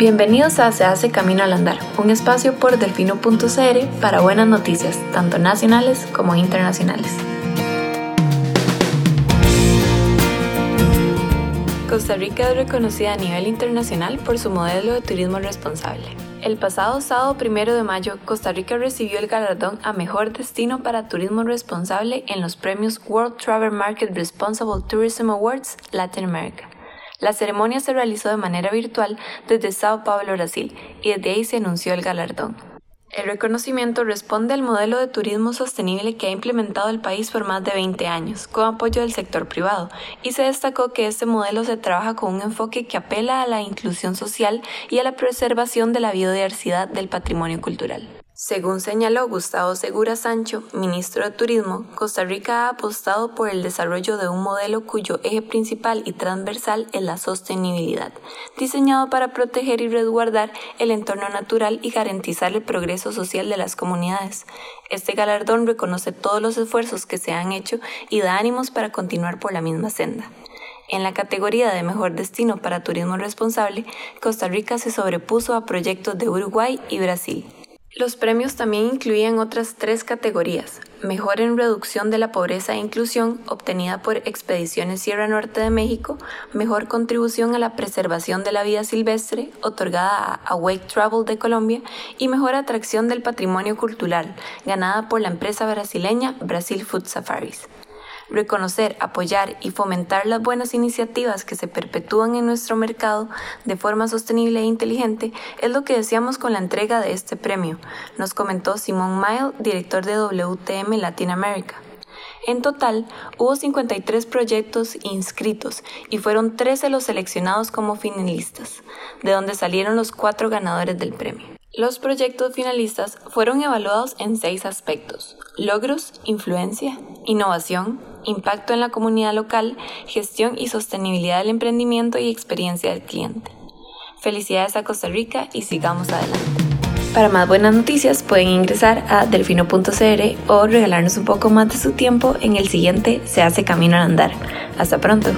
Bienvenidos a Se hace Camino al Andar, un espacio por delfino.cr para buenas noticias, tanto nacionales como internacionales. Costa Rica es reconocida a nivel internacional por su modelo de turismo responsable. El pasado sábado 1 de mayo, Costa Rica recibió el galardón a Mejor Destino para Turismo Responsable en los premios World Travel Market Responsible Tourism Awards Latin America. La ceremonia se realizó de manera virtual desde Sao Paulo, Brasil, y desde ahí se anunció el galardón. El reconocimiento responde al modelo de turismo sostenible que ha implementado el país por más de 20 años, con apoyo del sector privado, y se destacó que este modelo se trabaja con un enfoque que apela a la inclusión social y a la preservación de la biodiversidad del patrimonio cultural. Según señaló Gustavo Segura Sancho, ministro de Turismo, Costa Rica ha apostado por el desarrollo de un modelo cuyo eje principal y transversal es la sostenibilidad, diseñado para proteger y resguardar el entorno natural y garantizar el progreso social de las comunidades. Este galardón reconoce todos los esfuerzos que se han hecho y da ánimos para continuar por la misma senda. En la categoría de Mejor Destino para Turismo Responsable, Costa Rica se sobrepuso a proyectos de Uruguay y Brasil. Los premios también incluían otras tres categorías. Mejor en reducción de la pobreza e inclusión, obtenida por Expediciones Sierra Norte de México. Mejor contribución a la preservación de la vida silvestre, otorgada a Awake Travel de Colombia. Y mejor atracción del patrimonio cultural, ganada por la empresa brasileña Brasil Food Safaris. Reconocer, apoyar y fomentar las buenas iniciativas que se perpetúan en nuestro mercado de forma sostenible e inteligente es lo que deseamos con la entrega de este premio, nos comentó Simón Mile, director de WTM Latin America. En total, hubo 53 proyectos inscritos y fueron 13 los seleccionados como finalistas, de donde salieron los cuatro ganadores del premio. Los proyectos finalistas fueron evaluados en seis aspectos, logros, influencia, innovación, impacto en la comunidad local, gestión y sostenibilidad del emprendimiento y experiencia del cliente. Felicidades a Costa Rica y sigamos adelante. Para más buenas noticias pueden ingresar a delfino.cr o regalarnos un poco más de su tiempo en el siguiente Se hace camino al andar. Hasta pronto.